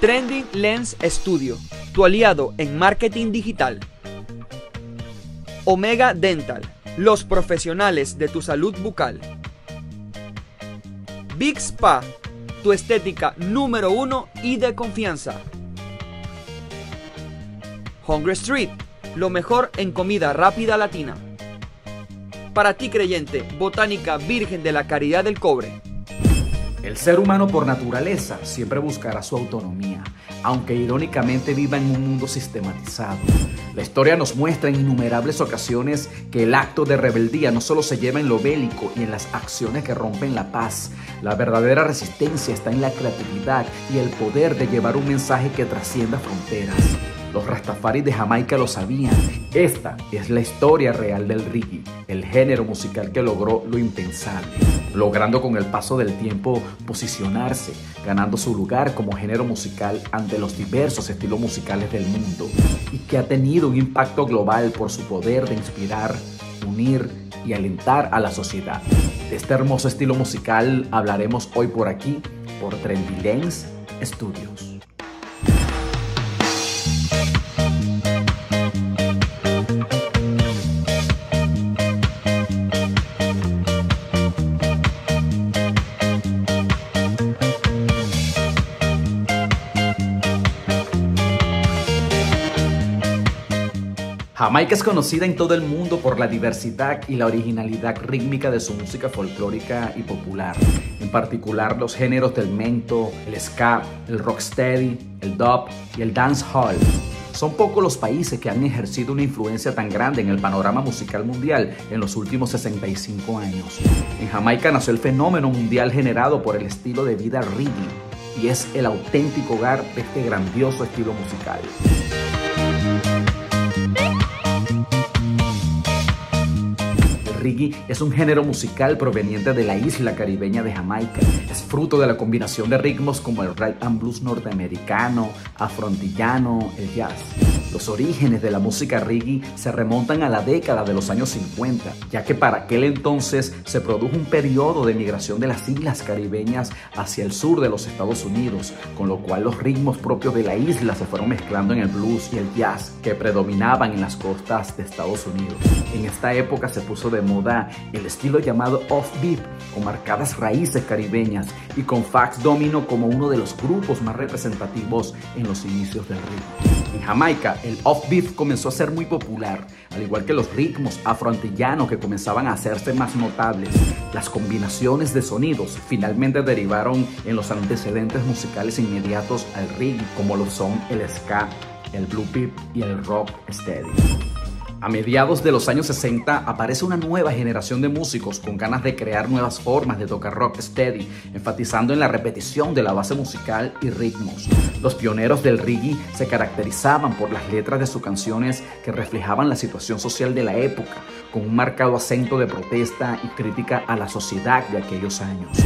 Trending Lens Studio, tu aliado en marketing digital. Omega Dental, los profesionales de tu salud bucal. Big Spa, tu estética número uno y de confianza. Hungry Street, lo mejor en comida rápida latina. Para ti creyente, Botánica Virgen de la Caridad del Cobre. El ser humano por naturaleza siempre buscará su autonomía, aunque irónicamente viva en un mundo sistematizado. La historia nos muestra en innumerables ocasiones que el acto de rebeldía no solo se lleva en lo bélico y en las acciones que rompen la paz, la verdadera resistencia está en la creatividad y el poder de llevar un mensaje que trascienda fronteras. Los Rastafaris de Jamaica lo sabían. Esta es la historia real del reggae, el género musical que logró lo impensable, logrando con el paso del tiempo posicionarse, ganando su lugar como género musical ante los diversos estilos musicales del mundo y que ha tenido un impacto global por su poder de inspirar, unir y alentar a la sociedad. De este hermoso estilo musical hablaremos hoy por aquí, por Trendy Lens Studios. Jamaica es conocida en todo el mundo por la diversidad y la originalidad rítmica de su música folclórica y popular, en particular los géneros del mento, el ska, el rocksteady, el dub y el dancehall. Son pocos los países que han ejercido una influencia tan grande en el panorama musical mundial en los últimos 65 años. En Jamaica nació el fenómeno mundial generado por el estilo de vida reggae y es el auténtico hogar de este grandioso estilo musical. Es un género musical proveniente de la isla caribeña de Jamaica. Es fruto de la combinación de ritmos como el rhythm and blues norteamericano, afrontillano, el jazz. Los orígenes de la música reggae se remontan a la década de los años 50, ya que para aquel entonces se produjo un periodo de migración de las islas caribeñas hacia el sur de los Estados Unidos, con lo cual los ritmos propios de la isla se fueron mezclando en el blues y el jazz que predominaban en las costas de Estados Unidos. En esta época se puso de moda el estilo llamado off-beat, con marcadas raíces caribeñas y con Fax Domino como uno de los grupos más representativos en los inicios del ritmo. En Jamaica, el off-beat comenzó a ser muy popular, al igual que los ritmos afroantillanos que comenzaban a hacerse más notables. Las combinaciones de sonidos finalmente derivaron en los antecedentes musicales inmediatos al reggae, como lo son el ska, el blue beat y el rock steady. A mediados de los años 60 aparece una nueva generación de músicos con ganas de crear nuevas formas de tocar rock steady, enfatizando en la repetición de la base musical y ritmos. Los pioneros del reggae se caracterizaban por las letras de sus canciones que reflejaban la situación social de la época, con un marcado acento de protesta y crítica a la sociedad de aquellos años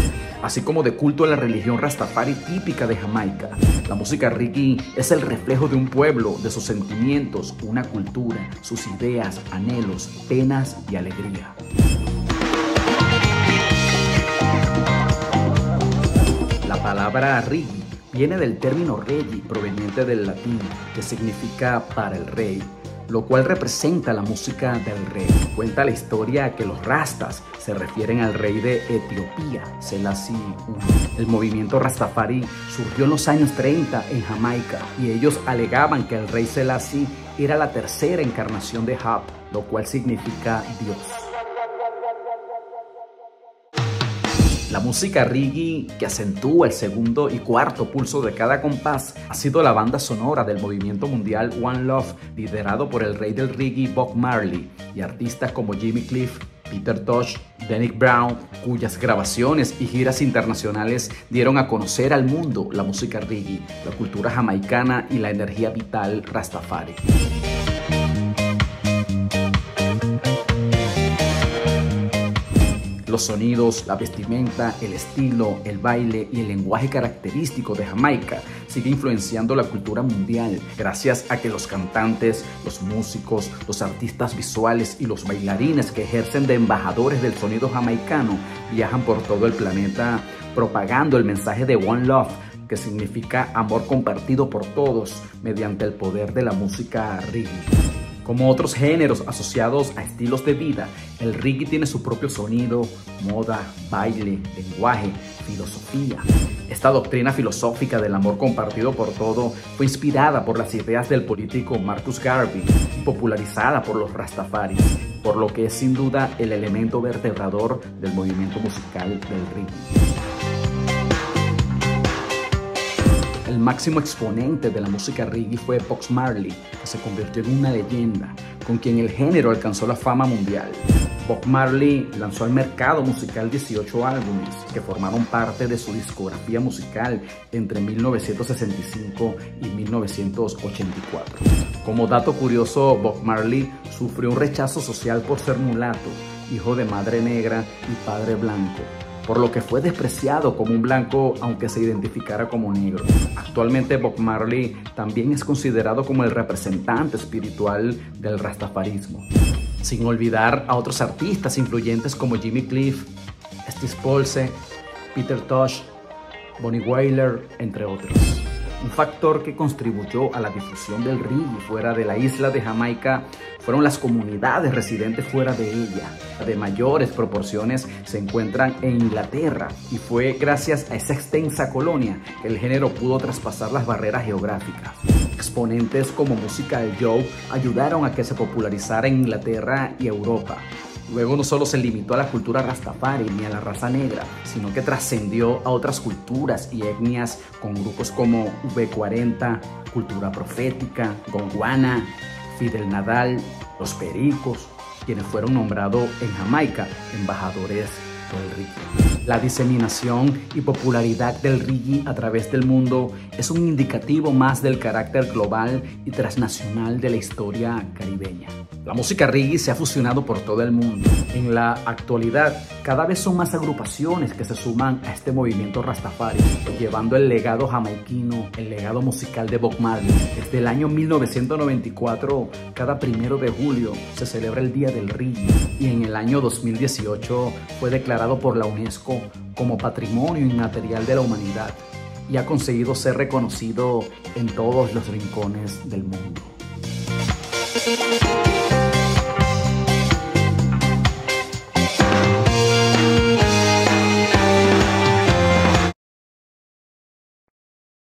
así como de culto a la religión rastafari típica de Jamaica. La música reggae es el reflejo de un pueblo, de sus sentimientos, una cultura, sus ideas, anhelos, penas y alegría. La palabra reggae viene del término regi, proveniente del latín, que significa para el rey lo cual representa la música del rey. Cuenta la historia que los rastas se refieren al rey de Etiopía, Selassie I. El movimiento Rastafari surgió en los años 30 en Jamaica y ellos alegaban que el rey Selassie era la tercera encarnación de Hab, lo cual significa Dios. La música reggae que acentúa el segundo y cuarto pulso de cada compás ha sido la banda sonora del movimiento mundial One Love, liderado por el rey del reggae Bob Marley y artistas como Jimmy Cliff, Peter Tosh, Dennis Brown, cuyas grabaciones y giras internacionales dieron a conocer al mundo la música reggae, la cultura jamaicana y la energía vital rastafari. Los sonidos, la vestimenta, el estilo, el baile y el lenguaje característico de Jamaica sigue influenciando la cultura mundial gracias a que los cantantes, los músicos, los artistas visuales y los bailarines que ejercen de embajadores del sonido jamaicano viajan por todo el planeta propagando el mensaje de One Love que significa amor compartido por todos mediante el poder de la música reggae. Como otros géneros asociados a estilos de vida, el reggae tiene su propio sonido, moda, baile, lenguaje, filosofía. Esta doctrina filosófica del amor compartido por todo fue inspirada por las ideas del político Marcus Garvey y popularizada por los Rastafaris, por lo que es sin duda el elemento vertebrador del movimiento musical del reggae. Máximo exponente de la música reggae fue Box Marley, que se convirtió en una leyenda, con quien el género alcanzó la fama mundial. Bob Marley lanzó al mercado musical 18 álbumes que formaron parte de su discografía musical entre 1965 y 1984. Como dato curioso, Bob Marley sufrió un rechazo social por ser mulato, hijo de madre negra y padre blanco por lo que fue despreciado como un blanco aunque se identificara como negro. Actualmente Bob Marley también es considerado como el representante espiritual del rastafarismo. Sin olvidar a otros artistas influyentes como Jimmy Cliff, Steve Polse, Peter Tosh, Bonnie Wailer, entre otros. Un factor que contribuyó a la difusión del reggae fuera de la isla de Jamaica fueron las comunidades residentes fuera de ella. De mayores proporciones se encuentran en Inglaterra y fue gracias a esa extensa colonia que el género pudo traspasar las barreras geográficas. Exponentes como Musical Joe ayudaron a que se popularizara en Inglaterra y Europa. Luego no solo se limitó a la cultura rastafari ni a la raza negra, sino que trascendió a otras culturas y etnias con grupos como V40, Cultura Profética, Gondwana, Fidel Nadal, Los Pericos, quienes fueron nombrados en Jamaica embajadores del reggae. La diseminación y popularidad del reggae a través del mundo es un indicativo más del carácter global y transnacional de la historia caribeña. La música reggae se ha fusionado por todo el mundo. En la actualidad, cada vez son más agrupaciones que se suman a este movimiento Rastafari, llevando el legado jamaiquino, el legado musical de Bob Marley. Desde el año 1994, cada primero de julio se celebra el Día del Reggae y en el año 2018 fue por la UNESCO como Patrimonio Inmaterial de la Humanidad y ha conseguido ser reconocido en todos los rincones del mundo.